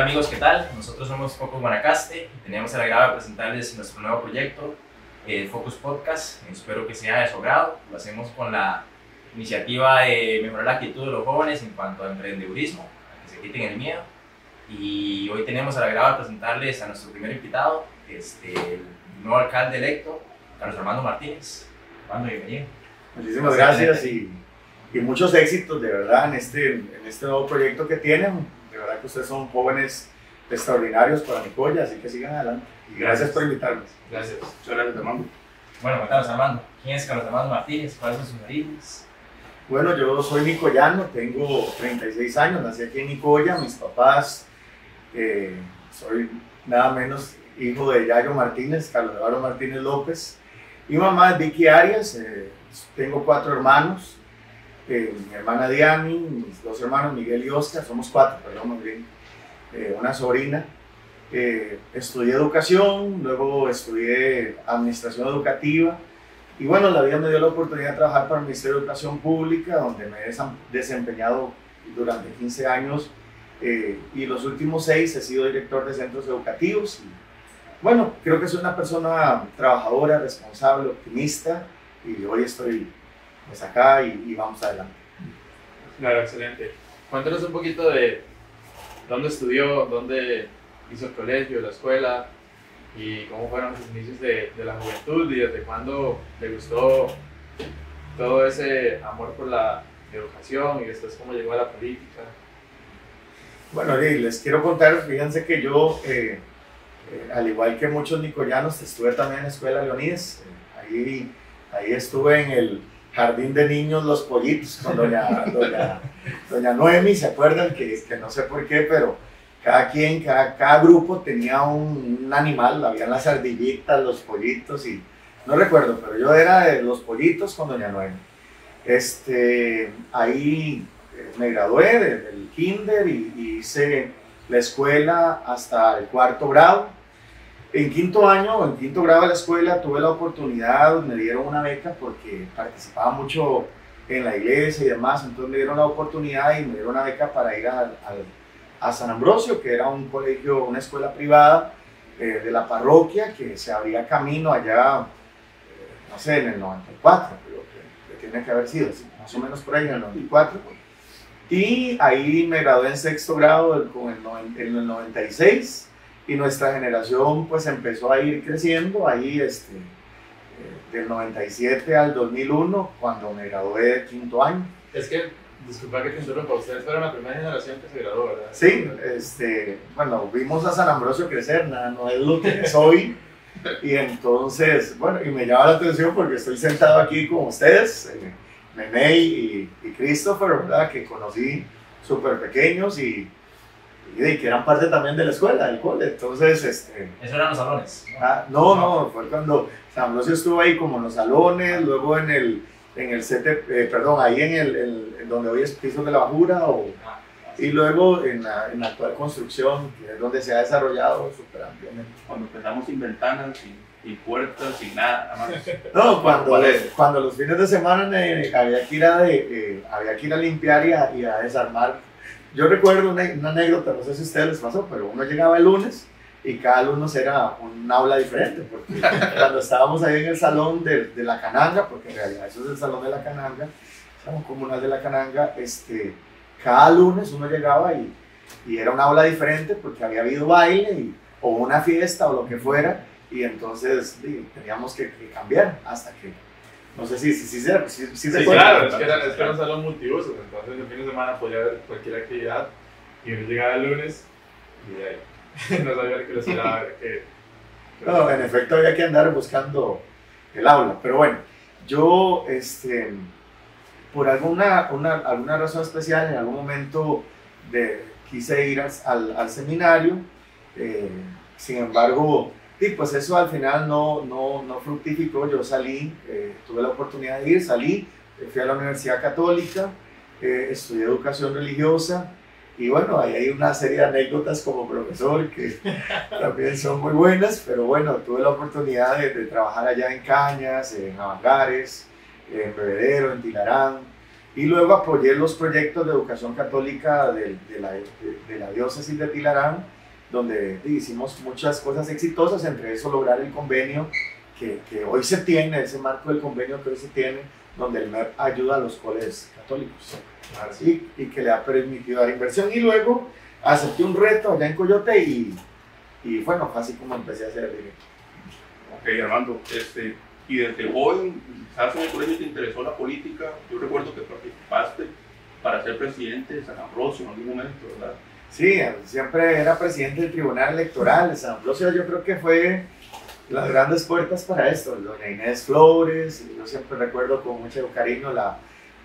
Hola amigos, ¿qué tal? Nosotros somos Focus Guanacaste y tenemos el agrado de presentarles nuestro nuevo proyecto, el Focus Podcast. Espero que sea de su agrado. Lo hacemos con la iniciativa de mejorar la actitud de los jóvenes en cuanto a emprendedurismo, a que se quiten el miedo. Y hoy tenemos el agrado de presentarles a nuestro primer invitado, este, el nuevo alcalde electo, Carlos Armando Martínez. Armando, bienvenido. Muchísimas gracias y, y, muchos éxitos de verdad en este, en este nuevo proyecto que tienen. De verdad que ustedes son jóvenes extraordinarios para Nicoya, así que sigan adelante. Y gracias, por invitarnos. Gracias. Muchas gracias, Armando. Bueno, Carlos Armando, ¿quién es Carlos Armando Martínez? ¿Cuáles son sus orígenes? Bueno, yo soy nicoyano, tengo 36 años, nací aquí en Nicoya, mis papás, eh, soy nada menos hijo de Yayo Martínez, Carlos Eduardo Martínez López, y mamá es Vicky Arias, eh, tengo cuatro hermanos, eh, mi hermana Diani, mis dos hermanos Miguel y Oscar, somos cuatro, perdón, más bien, eh, una sobrina. estudié educación, luego estudié administración educativa y bueno, la vida me dio la oportunidad de trabajar para el Ministerio de Educación Pública, donde me he desempeñado durante 15 años y los últimos seis he sido director de centros educativos. bueno, creo que soy una persona trabajadora, responsable, optimista y hoy estoy pues acá y, vamos adelante. Claro, excelente. Cuéntanos un poquito de dónde estudió, dónde hizo el colegio, la escuela y cómo fueron sus inicios de, de la juventud y desde cuándo le gustó todo ese amor por la educación y después cómo llegó a la política. Bueno, les quiero contar, fíjense que yo, eh, eh, al igual que muchos nicoyanos, estuve también en la escuela Leonides. Eh, ahí Ahí estuve en el jardín de niños Los Pollitos con doña, doña, Noemi, ¿se acuerdan? Que, que, no sé por qué, pero cada quien, cada, cada grupo tenía un, un, animal, habían las ardillitas, los pollitos y no recuerdo, pero yo era de los pollitos con doña Noemi. Este, ahí eh, me gradué del kinder y, y hice la escuela hasta el cuarto grado en quinto año, en quinto grado de la escuela, tuve la oportunidad, me dieron una beca porque participaba mucho en la iglesia y demás, entonces me dieron la oportunidad y me dieron una beca para ir a, a, San Ambrosio, que era un colegio, una escuela privada eh, de la parroquia, que se abría camino allá, eh, no sé, en el 94, pero que, tiene que haber sido, más o menos por ahí en el 94. Y ahí me gradué en sexto grado con el, en el 96 y nuestra generación pues empezó a ir creciendo ahí este, eh, del 97 al 2001 cuando me gradué de quinto año. Es que, disculpa que te interrumpa, ustedes fueron la primera generación que se graduó, ¿verdad? Sí, este, bueno, vimos a San Ambrosio crecer, nada, no es lo que es hoy. Y entonces, bueno, y me llama la atención porque estoy sentado aquí con ustedes, eh, y, y Christopher, ¿verdad? Que conocí súper pequeños y y que eran parte también de la escuela, del cole. Entonces, este... Eso eran los salones. ¿no? Ah, no, no, fue cuando San Ambrosio estuvo ahí como en los salones, luego en el, en el CT, eh, perdón, ahí en el, en donde hoy es piso de la bajura, o, ah, y luego en la, en la, actual construcción, que es donde se ha desarrollado súper ampliamente. Cuando empezamos sin ventanas, y puertas, sin nada, nada más. No, cuando, cuando los fines de semana eh, había, que ir a de, eh, había que ir a limpiar y a, y a desarmar yo recuerdo una, anécdota, no sé si a ustedes les pasó, pero uno llegaba el lunes y cada lunes era un aula diferente, porque cuando estábamos ahí en el salón de, de, la Cananga, porque en realidad eso es el salón de la Cananga, salón comunal de la Cananga, este, cada lunes uno llegaba y, y era un aula diferente porque había habido baile y, o una fiesta o lo que fuera, y entonces teníamos que, que cambiar hasta que no sé si, si, si, si, si sí, claro, es que, era, es que era un salón multiusos, entonces el fin de semana podía haber cualquier actividad y uno llegaba el lunes y ahí no sabía que lo esperaba. que, no, en efecto había que andar buscando el aula, pero bueno, yo, este, por alguna, una, alguna razón especial, en algún momento de, quise ir al, al seminario, eh, sin embargo, y pues eso al final no, no, no fructificó, yo salí, eh, tuve la oportunidad de ir, salí, eh, fui a la Universidad Católica, eh, estudié educación religiosa y bueno, ahí hay una serie de anécdotas como profesor que también son muy buenas, pero bueno, tuve la oportunidad de, trabajar allá en Cañas, en Avangares, en Bebedero, en Tilarán, Y luego apoyé los proyectos de educación católica de, de la, de, de la diócesis de Tilarán, donde hicimos muchas cosas exitosas, entre eso lograr el convenio que, que, hoy se tiene, ese marco del convenio que hoy se tiene, donde el MEP ayuda a los colegios católicos y, y, que le ha permitido dar inversión. Y luego acepté un reto allá en Coyote y, y bueno, fue así como empecé a hacer el directo. Ok, Armando, este, y desde joven, quizás en el colegio te interesó la política, yo recuerdo que participaste para ser presidente de San Ambrosio en algún momento, ¿verdad? Sí, siempre era presidente del Tribunal Electoral. San Ambrosio yo creo que fue las grandes puertas para esto. Doña Inés Flores, yo siempre recuerdo con mucho cariño la,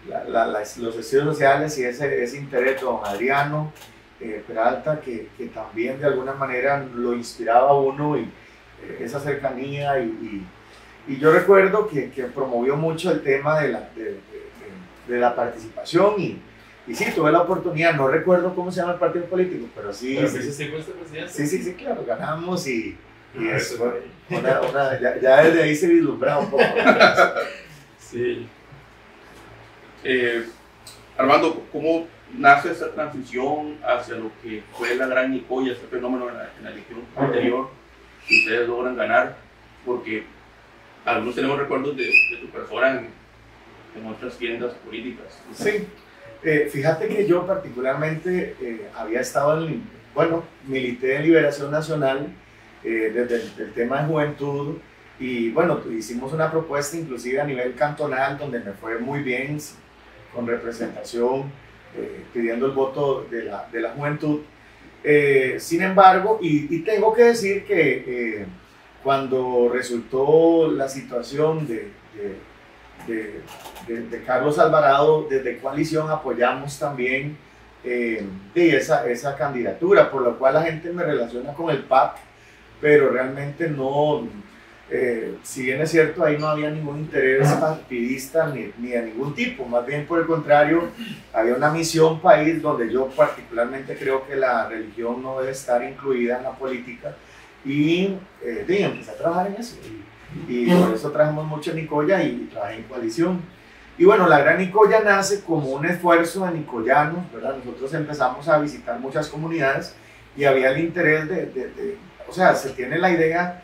la, la, los estudios sociales y ese, ese interés de don Adriano eh, Peralta, que, que, también de alguna manera lo inspiraba a uno y eh, esa cercanía. Y, y, y, yo recuerdo que, que, promovió mucho el tema de la, de, de, de la participación y y sí, tuve la oportunidad, no recuerdo cómo se llama el partido político, pero sí. Pero sí, sí, sí, fuiste presidente. Sí, sí, sí, claro, ganamos y, y Ah, es, eso una, una, ya, ya, desde ahí se vislumbraba un poco. sí. Eh, Armando, ¿cómo nace esa transición hacia lo que fue la gran Nicoya, ese fenómeno en la, en la elección anterior que ustedes logran ganar? Porque algunos tenemos recuerdos de, de tu persona en, en otras tiendas políticas. Sí, eh, fíjate que yo particularmente eh, había estado en, bueno, milité en Liberación Nacional eh, desde el, el, tema de juventud y bueno, hicimos una propuesta inclusive a nivel cantonal donde me fue muy bien con representación, eh, pidiendo el voto de la, de la juventud. Eh, sin embargo, y, y, tengo que decir que eh, cuando resultó la situación de, de, de, Carlos Alvarado, desde Coalición apoyamos también eh, de esa, esa candidatura, por lo cual la gente me relaciona con el PAC, pero realmente no, eh, si bien es cierto, ahí no había ningún interés partidista ni, ni, de ningún tipo, más bien por el contrario, había una misión país donde yo particularmente creo que la religión no debe estar incluida en la política y eh, empecé a trabajar en eso. Y, y por eso trabajamos mucho en Nicoya y, y trabajé en coalición. Y bueno, la Gran Nicoya nace como un esfuerzo de nicoyanos, ¿verdad? Nosotros empezamos a visitar muchas comunidades y había el interés de, de, de o sea, se tiene la idea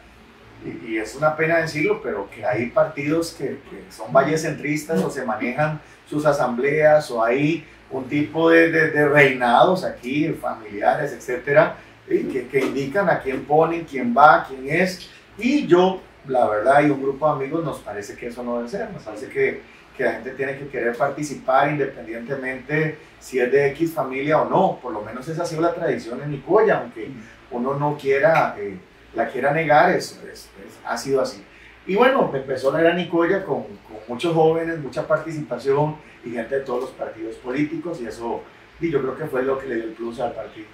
y, y, es una pena decirlo, pero que hay partidos que, que, son vallecentristas o se manejan sus asambleas o hay un tipo de, de, reinados aquí, familiares, etcétera, que, que, indican a quién ponen, quién va, quién es. Y yo, la verdad, y un grupo de amigos nos parece que eso no debe ser, nos parece que, que la gente tiene que querer participar independientemente si es de X familia o no. Por lo menos esa ha sido la tradición en Nicoya, aunque uno no quiera. Eh, la quiera negar, es, es, es, ha sido así. Y bueno, me empezó la era Nicoya con, con, muchos jóvenes, mucha participación y gente de todos los partidos políticos y eso y yo creo que fue lo que le dio el plus al partido.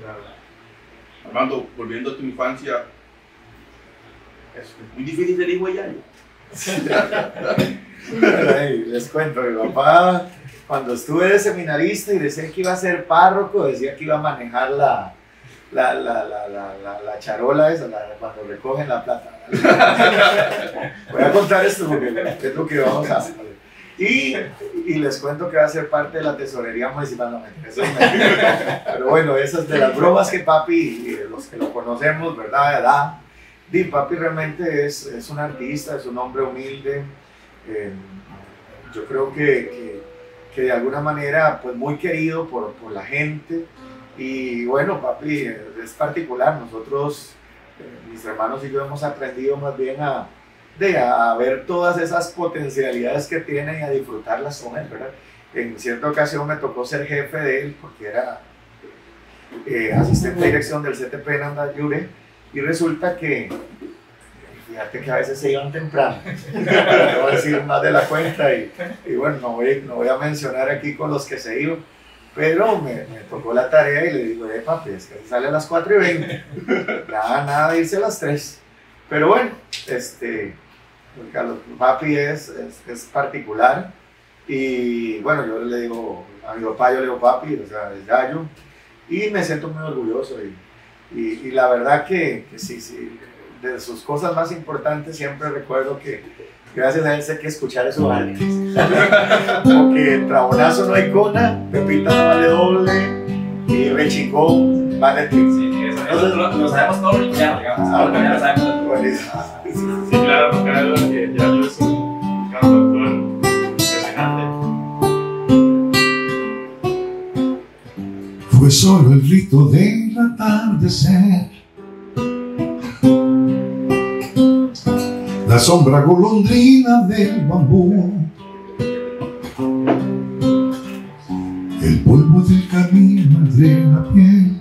Claro. Armando, volviendo a tu infancia, es muy difícil ser hijo de. Les cuento, mi papá cuando estuve de seminarista y decía que iba a ser párroco, decía que iba a manejar la, la, la, la, la, la charola esa, cuando recogen la plata. Voy a contar esto porque es lo que vamos a hacer. Y, y, les cuento que va a ser parte de la tesorería municipal. No, eso Pero bueno, esas de las bromas que papi, los que lo conocemos, ¿verdad? Da. Di, papi realmente es, es un artista, es un hombre humilde. Eh, yo creo que, que, que, de alguna manera, pues muy querido por, por la gente. Y bueno, papi, es particular. Nosotros, eh, mis hermanos y yo, hemos aprendido más bien a, de, a ver todas esas potencialidades que tiene y a disfrutarlas con él, ¿verdad? En cierta ocasión me tocó ser jefe de él porque era eh, asistente de dirección del CTP en Andayure y resulta que, fíjate que a veces se iban temprano, no voy a decir más de la cuenta y, y bueno, no voy, no voy a mencionar aquí con los que se iban pero me, me, tocó la tarea y le digo, eh, papi, es que sale a las 4 y 20. nada, nada de irse a las 3. Pero bueno, este, Carlos, papi es, es, es, particular. Y bueno, yo le digo, a mi papá yo le digo papi, o sea, es gallo. Y me siento muy orgulloso. Y, y, y la verdad que, que, sí, sí, de sus cosas más importantes siempre recuerdo que Gracias a él sé que escuchar eso antes. Porque trabonazo no hay cona, Pepita no vale doble y rechingón vale. Sí, eso, eso lo, lo sabemos todos los ya, digamos. Ah, Ahora ya lo sabemos. Buenísimo. Sí, claro, cabe duda que Yayo es un cantautor impresionante. Fue solo el rito atardecer. La sombra golondrina del bambú. El polvo del camino de la piel.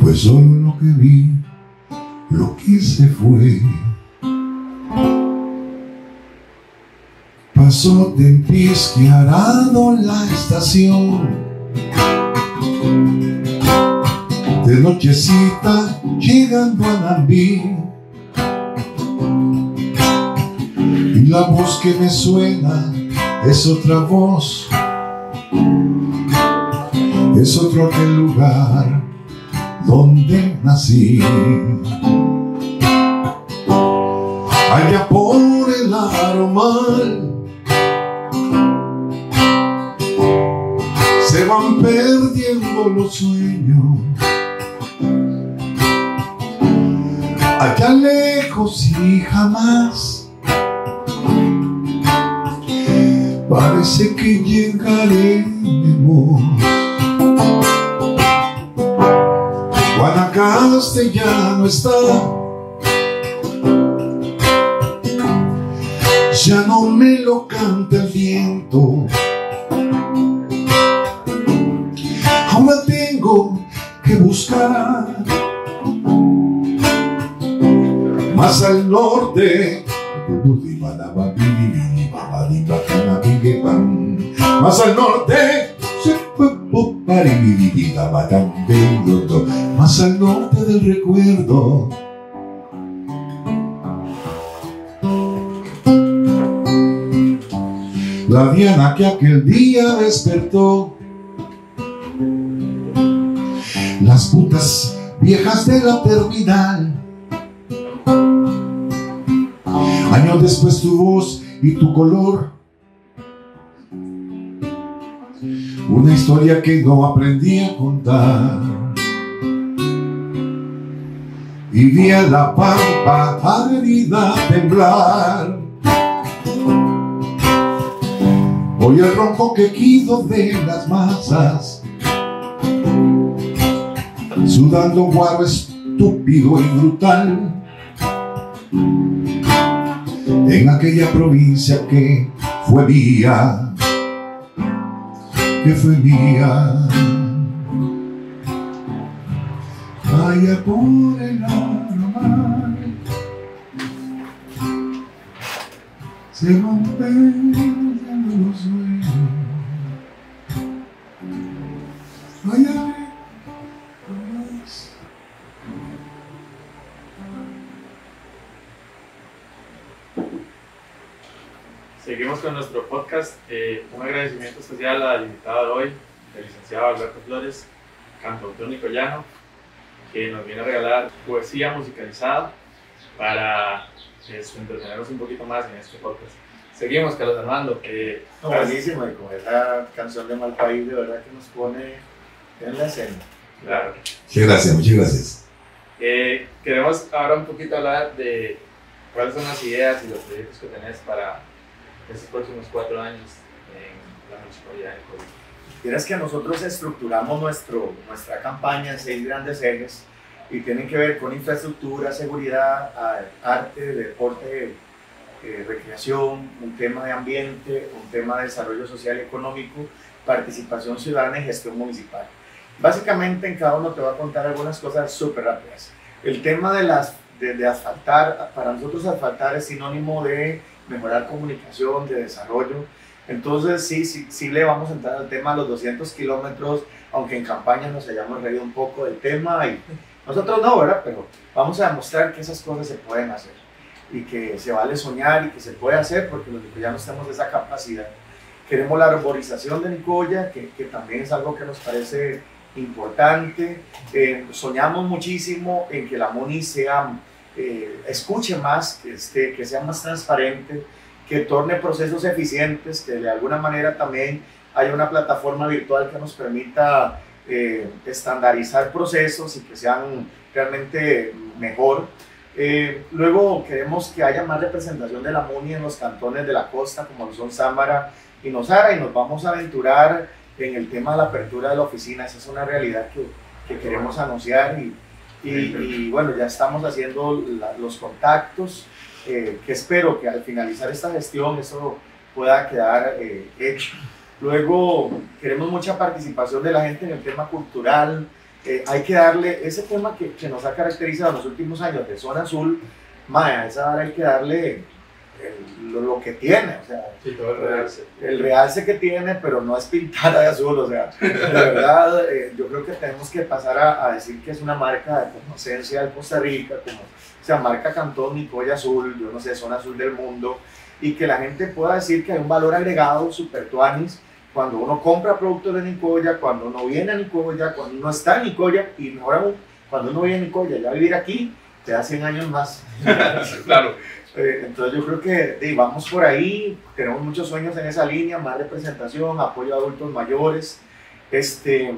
Fue solo lo que vi, lo que se fue. Pasó de arado la estación. De nochecita llegando a Nambí. Y la voz que me suena es otra voz. Es otro aquel lugar donde nací. Allá por el aromal se van perdiendo los sueños. Allá lejos y jamás parece que llegaremos. Guanacaste ya no está. Ya no me lo canta el viento. Ahora tengo que buscar más al norte. Más al norte. Más al norte del recuerdo. La Diana que aquel día despertó. Las putas viejas de la terminal. Después tu voz y tu color. Una historia que no aprendí a contar. Y vi a la pampa árida temblar. Hoy el ronco quejido de las masas, sudando guaro estúpido y brutal, en aquella provincia que fue mía, que fue mía. Vaya por el aroma, se rompen los sueños. Vaya. Seguimos con nuestro podcast. Eh, un agradecimiento especial al invitado de hoy, el licenciado Alberto Flores, cantautor nicoyano, que nos viene a regalar poesía musicalizada para este, entretenernos un poquito más en este podcast. Seguimos, Carlos Armando. Eh, No, buenísimo, y con esa canción de Mal País, de verdad que nos pone en la escena. claro. Muchas gracias, muchas gracias. Eh, queremos ahora un poquito hablar de cuáles son las ideas y los proyectos que tenés para estos próximos cuatro años en la municipalidad de Colombia. Tienes que nosotros estructuramos nuestro, nuestra campaña en seis grandes ejes y tienen que ver con infraestructura, seguridad, arte, deporte, eh, recreación, un tema de ambiente, un tema de desarrollo social y económico, participación ciudadana y gestión municipal. Básicamente en cada uno te voy a contar algunas cosas súper rápidas. El tema de, las, de, de asfaltar, para nosotros asfaltar es sinónimo de mejorar comunicación, de desarrollo. Entonces sí, sí, sí le vamos a entrar al tema de los 200 kilómetros, aunque en campaña nos hayamos reído un poco del tema y nosotros no, ¿verdad? Pero vamos a demostrar que esas cosas se pueden hacer y que se vale soñar y que se puede hacer porque los nicoyanos tenemos esa capacidad. Queremos la arborización de Nicoya, que, que también es algo que nos parece importante. Eh, soñamos muchísimo en que la MONI sea escuche más, que, sea más transparente, que torne procesos eficientes, que de alguna manera también haya una plataforma virtual que nos permita eh, estandarizar procesos y que sean realmente mejor. Eh, luego queremos que haya más representación de la MUNI en los cantones de la costa, como son Sámara y Nosara, y nos vamos a aventurar en el tema de la apertura de la oficina. Esa es una realidad que queremos anunciar y, y, bueno, ya estamos haciendo los contactos, eh, que espero que al finalizar esta gestión eso pueda quedar eh, hecho. Luego queremos mucha participación de la gente en el tema cultural, eh, hay que darle ese tema que, que, nos ha caracterizado en los últimos años de zona azul, Maya, esa hora hay que darle lo, que tiene, o sea, sí, todo el realce. El realce que tiene, pero no es pintada de azul, o sea, de verdad, eh, yo creo que tenemos que pasar a, a, decir que es una marca de conocencia de Costa Rica, como, o sea, marca Cantón Nicoya Azul, yo no sé, zona azul del mundo, y que la gente pueda decir que hay un valor agregado super tuanis cuando uno compra productos de Nicoya, cuando uno viene a Nicoya, cuando uno está en Nicoya y mejor aún, cuando uno viene a Nicoya, ya vivir aquí, te da 100 años más. claro. Eh, entonces yo creo que vamos por ahí, tenemos muchos sueños en esa línea, más representación, apoyo a adultos mayores. Este,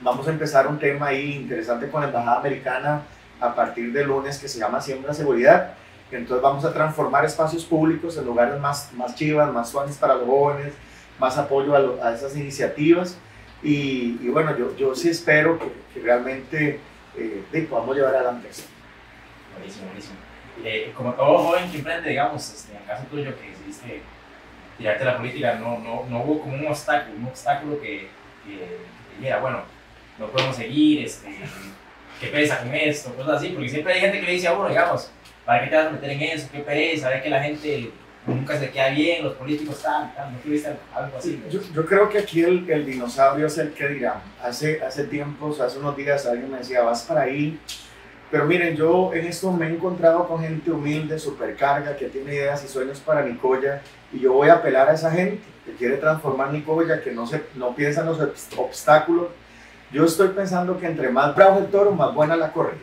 vamos a empezar un tema ahí interesante con la Embajada Americana a partir de lunes que se llama Siembra Seguridad. Entonces vamos a transformar espacios públicos en lugares más, más chivas, más suaves para los jóvenes, más apoyo a, a esas iniciativas. Y, y, bueno, yo, yo sí espero que, que realmente eh, podamos llevar adelante esto. Buenísimo, buenísimo. Eh, como todo joven que emprende, digamos, este, en el caso tuyo que decidiste tirarte a la política, no, no, no hubo como un obstáculo, un obstáculo que, que, dijera, bueno, no podemos seguir, este, qué pereza con esto, cosas así, porque siempre hay gente que le dice a uno, digamos, ¿para qué te vas a meter en eso? ¿Qué pereza? Ve que la gente nunca se queda bien, los políticos están, ¿no tuviste algo así? Yo, yo, creo que aquí el, el, dinosaurio es el que dirá. Hace, hace tiempos, hace unos días alguien me decía, vas para ahí. Pero miren, yo en esto me he encontrado con gente humilde, supercarga, que tiene ideas y sueños para Nicoya. Y yo voy a apelar a esa gente que quiere transformar Nicoya, que no, se, no piensa en los obstáculos. Yo estoy pensando que entre más bravo el toro, más buena la corrida.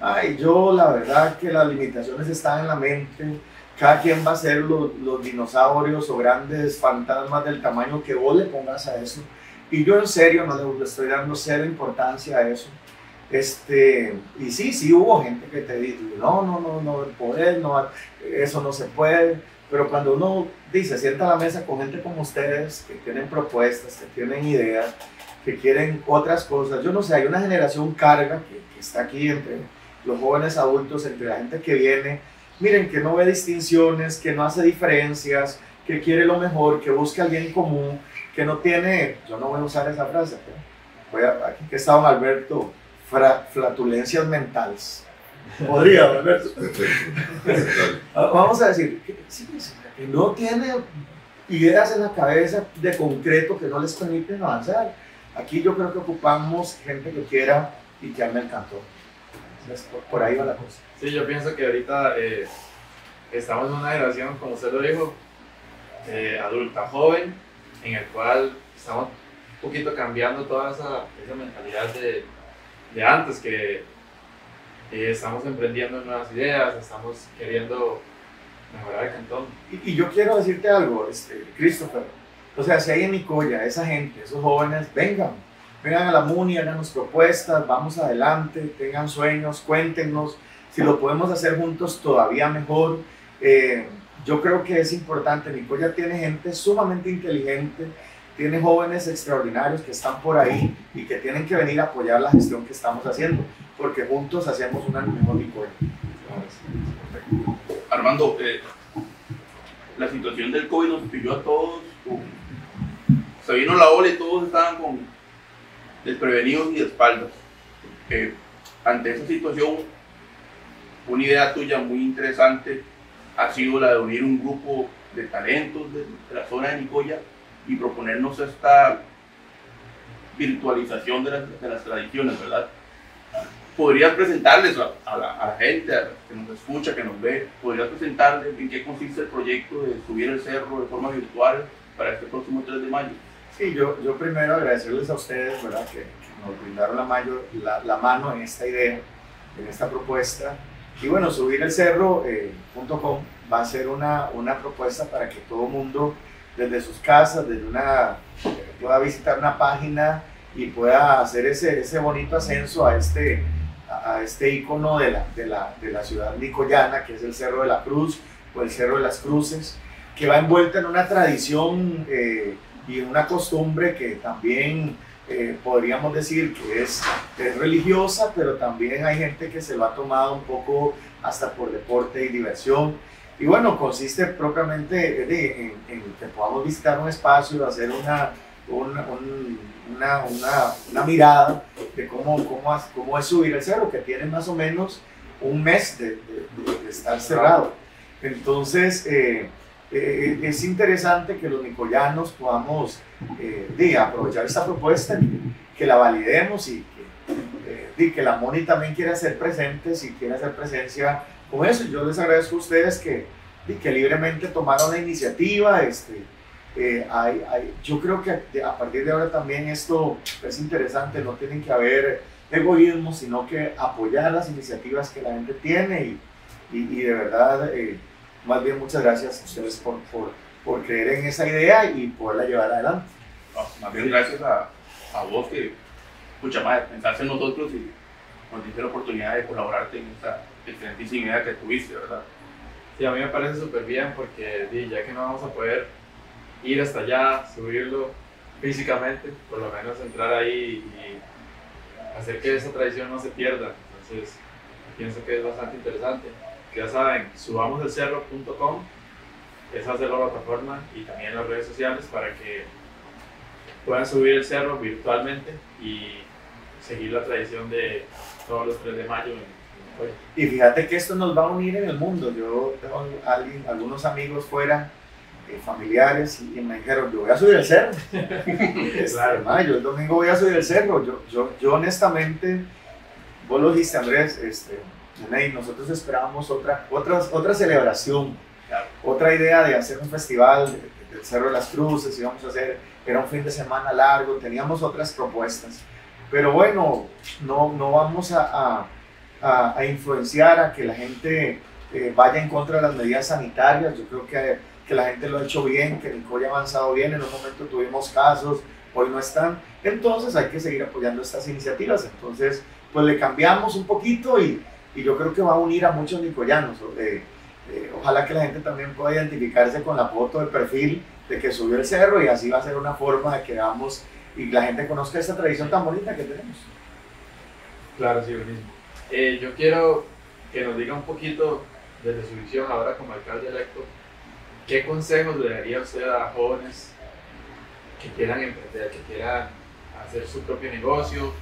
Ay, yo la verdad que las limitaciones están en la mente cada quien va a ser los, los, dinosaurios o grandes fantasmas del tamaño que vos le pongas a eso. Y yo en serio no le, le estoy dando cero importancia a eso. Este, y sí, sí hubo gente que te dice, no, no, no, no, el poder, no, eso no se puede. Pero cuando uno dice, sienta a la mesa con gente como ustedes, que tienen propuestas, que tienen ideas, que quieren otras cosas, yo no sé, hay una generación carga que, está aquí entre los jóvenes adultos, entre la gente que viene, miren, que no ve distinciones, que no hace diferencias, que quiere lo mejor, que busca el bien común, que no tiene, yo no voy a usar esa frase, que está don Alberto, flatulencias mentales. Podría, Alberto. Vamos a decir, que, que no tiene ideas en la cabeza de concreto que no les permiten avanzar. Aquí yo creo que ocupamos gente que quiera y que ame el cantón. Por, por ahí va la cosa. Sí, yo pienso que ahorita eh, estamos en una generación, como usted lo dijo, eh, adulta joven, en el cual estamos un poquito cambiando toda esa, esa mentalidad de, de, antes, que estamos emprendiendo nuevas ideas, estamos queriendo mejorar el cantón. Y, y yo quiero decirte algo, este, Christopher, o sea, si hay en Nicoya esa gente, esos jóvenes, vengan, vengan a la MUNI, háganos propuestas, vamos adelante, tengan sueños, cuéntenos si lo podemos hacer juntos, todavía mejor. Eh, yo creo que es importante. Nicoya tiene gente sumamente inteligente, tiene jóvenes extraordinarios que están por ahí y que tienen que venir a apoyar la gestión que estamos haciendo, porque juntos hacemos una mejor Nicoya. Armando, eh, la situación del COVID nos pilló a todos. Se vino la ola y todos estaban desprevenidos y de espaldas. Eh, ante esa situación, una idea tuya muy interesante ha sido la de unir un grupo de talentos de, la zona de Nicoya y proponernos esta virtualización de las, de las tradiciones, ¿verdad? ¿Podrías presentarles a, la, a, la, gente que nos escucha, que nos ve, podrías presentarles en qué consiste el proyecto de subir el cerro de forma virtual para este próximo 3 de mayo? Sí, yo, yo primero agradecerles a ustedes, ¿verdad? Que, que nos brindaron la, mayo, la, la mano en esta idea, en esta propuesta Y bueno, subirelcerro.com va a ser una, una propuesta para que todo el mundo desde sus casas, desde una, pueda visitar una página y pueda hacer ese, ese bonito ascenso a este, a este icono de la, de, la, de la ciudad nicoyana, que es el Cerro de la Cruz o el Cerro de las Cruces, que va envuelta en una tradición eh, y en una costumbre que también eh, podríamos decir que es, es, religiosa, pero también hay gente que se lo ha tomado un poco hasta por deporte y diversión. Y bueno, consiste propiamente en, en que podamos visitar un espacio, hacer una, una, una, una, una, mirada de cómo, cómo, cómo, es subir el cerro, que tiene más o menos un mes de, de, de estar cerrado. Entonces, eh, eh, es interesante que los nicoyanos podamos eh, aprovechar esta propuesta, que la validemos y que, eh, que la MONI también quiera ser presente, si quiere hacer presencia con eso. Yo les agradezco a ustedes que, que libremente tomaron la iniciativa. Este, eh, hay, hay, yo creo que a partir de ahora también esto es interesante, no tienen que haber egoísmo, sino que apoyar las iniciativas que la gente tiene y, y, de verdad, eh, más bien muchas gracias a ustedes por, por, por, creer en esa idea y poderla llevar adelante. No, más bien gracias a, a vos que, escucha más, pensaste en nosotros y nos diste la oportunidad de colaborarte en esta excelentísima idea que tuviste, ¿verdad? Sí, a mí me parece súper bien porque ya que no vamos a poder ir hasta allá, subirlo físicamente, por lo menos entrar ahí y hacer que esa tradición no se pierda. Entonces, pienso que es bastante interesante. Ya saben, subamoselcerro.com, esa es la plataforma y también las redes sociales para que puedan subir el cerro virtualmente y seguir la tradición de todos los 3 de mayo en y fíjate que esto nos va a unir en el mundo. Yo tengo alguien, algunos amigos fuera, eh, familiares, y, me dijeron, yo voy a subir el cerro. este, claro. yo el domingo voy a subir el cerro. Yo, yo, yo honestamente, vos lo dijiste Andrés, este, nosotros esperábamos otra, otra, otra celebración, claro. otra idea de hacer un festival del Cerro de las Cruces, íbamos a hacer, era un fin de semana largo, teníamos otras propuestas. Pero bueno, no, no vamos a, a a, influenciar a que la gente eh, vaya en contra de las medidas sanitarias. Yo creo que, que la gente lo ha hecho bien, que Nicoya ha avanzado bien. En un momento tuvimos casos, hoy no están. Entonces hay que seguir apoyando estas iniciativas. Entonces, pues le cambiamos un poquito y, y yo creo que va a unir a muchos nicoyanos. Eh, eh, ojalá que la gente también pueda identificarse con la foto de perfil de que subió el cerro y así va a ser una forma de que vamos y la gente conozca esta tradición tan bonita que tenemos. Claro, sí, buenísimo. Eh, yo quiero que nos diga un poquito desde su visión ahora como alcalde electo, ¿qué consejos le daría usted a jóvenes que quieran emprender, que quieran hacer su propio negocio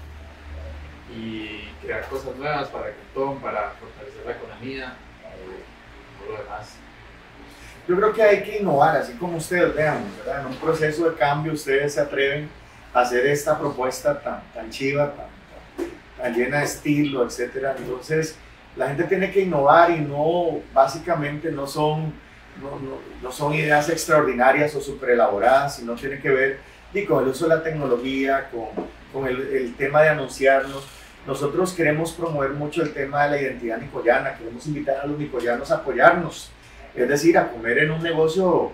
y crear cosas nuevas para el cantón, para fortalecer la economía y todo lo demás? Yo creo que hay que innovar, así como ustedes vean, ¿verdad? en un proceso de cambio ustedes se atreven a hacer esta propuesta tan, tan chiva, tan de estilo, etcétera. Entonces, la gente tiene que innovar y no, básicamente no son, no, no, no son ideas extraordinarias o super elaboradas, sino tiene que ver y con el uso de la tecnología, con, con el, el, tema de anunciarnos. Nosotros queremos promover mucho el tema de la identidad nicoyana, queremos invitar a los nicoyanos a apoyarnos, es decir, a comer en un negocio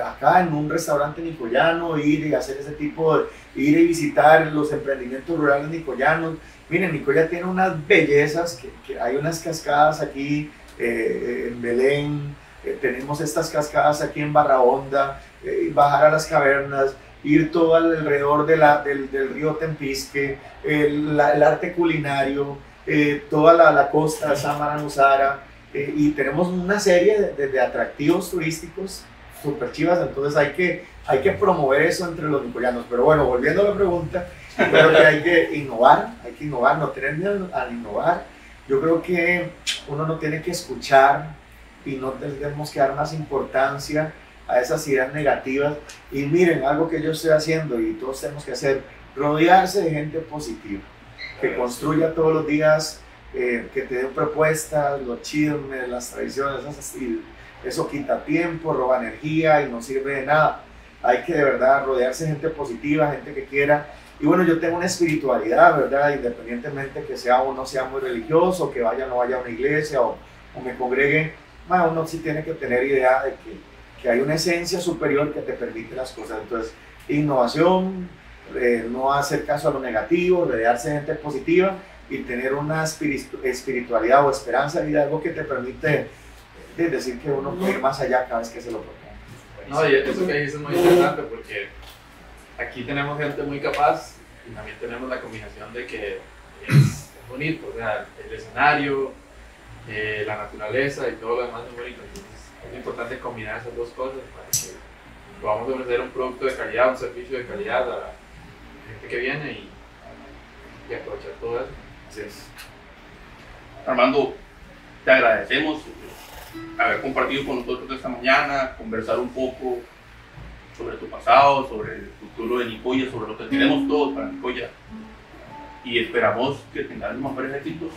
acá en un restaurante nicoyano, ir y hacer ese tipo de, ir y visitar los emprendimientos rurales nicoyanos, Miren, Nicoya tiene unas bellezas, que, que hay unas cascadas aquí eh, en Belén, eh, tenemos estas cascadas aquí en Barra Honda, eh, bajar a las cavernas, ir todo alrededor de la, del, del, río Tempisque, el, la, el arte culinario, eh, toda la, la costa Samara Nusara, y tenemos una serie de, de, de atractivos turísticos super chivas, entonces hay que, hay que promover eso entre los nicoyanos. Pero bueno, volviendo a la pregunta, creo que hay que innovar, hay que innovar, no tener miedo al innovar. Yo creo que uno no tiene que escuchar y no tenemos que dar más importancia a esas ideas negativas. Y miren, algo que yo estoy haciendo y todos tenemos que hacer, rodearse de gente positiva, que construya todos los días, eh, que te den propuestas, los chismes, las tradiciones, eso, eso quita tiempo, roba energía y no sirve de nada. Hay que de verdad rodearse de gente positiva, gente que quiera Y bueno, yo tengo una espiritualidad, ¿verdad? Independientemente que sea o no sea muy religioso, que vaya o no vaya a una iglesia o, o me congregue, ma, uno sí tiene que tener idea de que, que hay una esencia superior que te permite las cosas. Entonces, innovación, eh, no hacer caso a lo negativo, rodearse de gente positiva y tener una espiritu- espiritualidad o esperanza de vida, algo que te permite eh, decir que uno puede ir más allá cada vez que se lo propone. No, y eso que dices es muy interesante porque aquí tenemos gente muy capaz y también tenemos la combinación de que es bonito, o sea, el escenario, eh, la naturaleza y todo lo demás es bonito. Entonces es importante combinar esas dos cosas para que podamos ofrecer un producto de calidad, un servicio de calidad a la gente que viene y, y aprovechar todo eso. Así es. Armando, te agradecemos haber compartido con nosotros esta mañana, conversar un poco sobre tu pasado, sobre el futuro de Nicoya, sobre lo que queremos todos para Nicoya. Y esperamos que tengas los mejores éxitos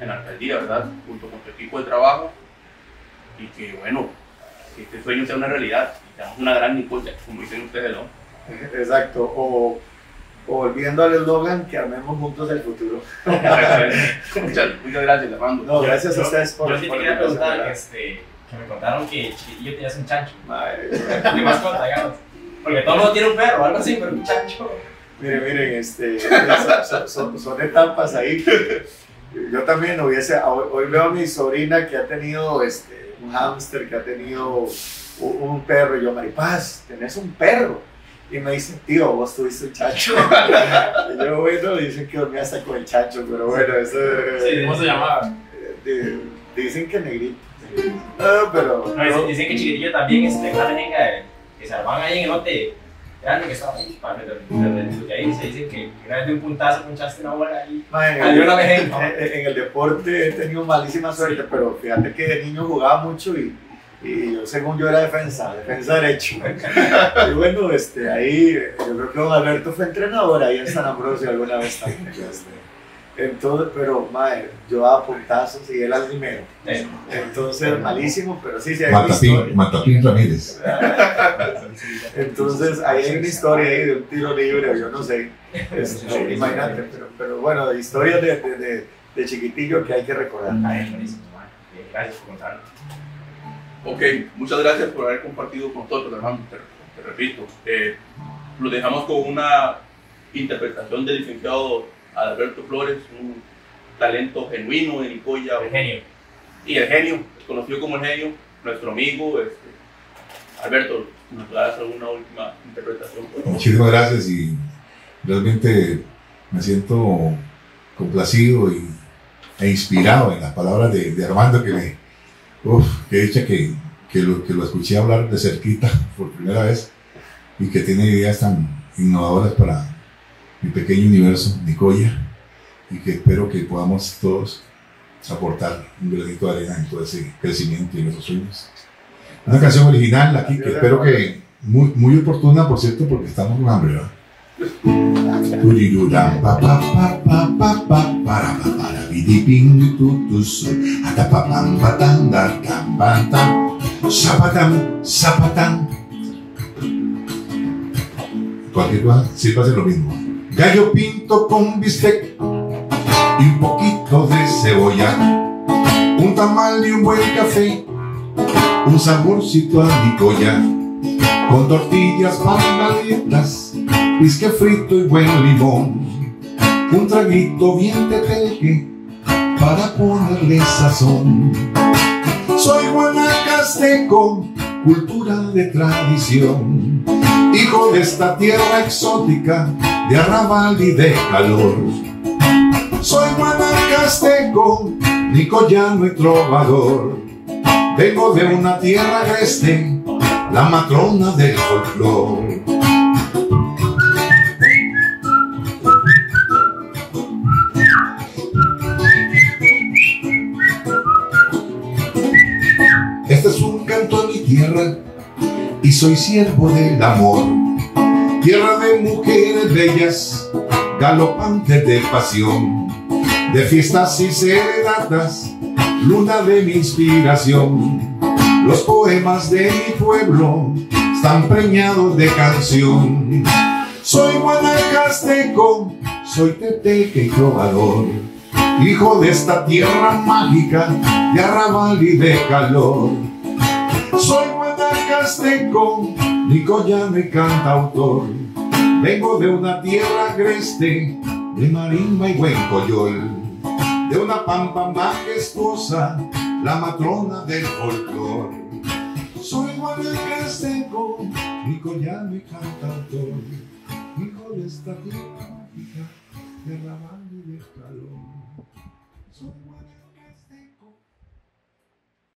en la alcaldía, ¿verdad? Junto con tu equipo de trabajo. Y que, bueno, este sueño sea una realidad y seamos una gran Nicoya, como dicen ustedes, ¿no? Exacto. Volviendo al eslogan, que armemos juntos el futuro. muchas, muchas gracias, Armando. No, gracias Yo- a ustedes por Yo sí te por quería la preguntar, este, que me contaron que chiquitillo tenías un chancho. Madre. ¿Qué mascota, digamos? Porque todo el mundo tiene un perro o algo así, pero un chancho. Miren, miren, este, son, son- son- son etapas ahí. Yo también hubiese, hoy, hoy veo a mi sobrina que ha tenido este, un hámster, que ha tenido un, un perro, y yo, Maripaz, tenés un perro. Y me dice, tío, vos tuviste un chancho. y yo, bueno, dicen que dormía hasta con el chancho, pero bueno, eso... Sí, ¿cómo se llamaba? de- dicen que negrito. Ah, pero... No, dicen, dicen que chiquitillo también este, una mejenga de- que se armaban ahí en el lote grande que estaba ahí. para meter- de ahí se dice que una vez de un puntazo punchaste una bola ahí. Salió una mejenga. en, en el deporte he tenido malísima suerte, pero fíjate que de niño jugaba mucho y, y yo, según yo era defensa, defensa derecho. Y bueno, este, ahí yo creo que don Alberto fue entrenador ahí en San Ambrosio alguna vez también. este. Entonces, pero madre, yo daba puntazos y él al primero. Eh, Entonces, malísimo, pero sí, sí hay una Matapín, historia. Matapín Ramírez. Entonces, ahí hay una historia ahí de un tiro libre, yo no sé. Este, imagínate, pero, pero bueno, de historias de, de, de, de chiquitillo que hay que recordar. Gracias por contarlo. Ok, muchas gracias por haber compartido con nosotros, Armando. Te, te repito, eh, lo dejamos con una interpretación del licenciado Alberto Flores, un talento genuino de Nicoya El genio. y el genio, conocido como el genio, nuestro amigo. Este, Alberto, ¿nos das alguna última interpretación? Muchísimas gracias y realmente me siento complacido y, e inspirado en las palabras de, de Armando que me, uf, que dicha que, que, lo, que lo escuché hablar de cerquita por primera vez y que tiene ideas tan innovadoras para mi pequeño universo, Nicoya, y que espero que podamos todos aportar un granito de arena en todo ese crecimiento y en esos sueños. Una canción original aquí que espero que muy, muy oportuna, por cierto, porque estamos con hambre, ¿verdad? Su, ata, pa, pam, pa, tan, da, tam, pa, tam, zapatam, zapatam. Cualquier cosa, sí va a ser lo mismo. Gallo pinto con bistec y un poquito de cebolla, un tamal y un buen café, un saborcito a nicoya, con tortillas bandaletas, whisky frito y buen limón, un traguito bien teteque para ponerle sazón. Soy guanacasteco, cultura de tradición, hijo de esta tierra exótica, de arrabal y de calor. Soy guanacasteco, nicoyano y trovador. Vengo de una tierra agreste, la matrona del folclor. Y soy siervo del amor. Tierra de mujeres bellas, galopantes de pasión, de fiestas y serenatas, luna de mi inspiración. Los poemas de mi pueblo están preñados de canción. Soy guanacasteco, soy teteque y trovador, hijo de esta tierra mágica de arrabal y de calor. Soy guanacasteco, nicoyano y cantautor, vengo de una tierra agreste, de marimba y buen coyol, de una pampa majestuosa, la matrona del folclor. Soy guanacasteco, nicoyano y cantautor, hijo de esta tierra mágica de arrabal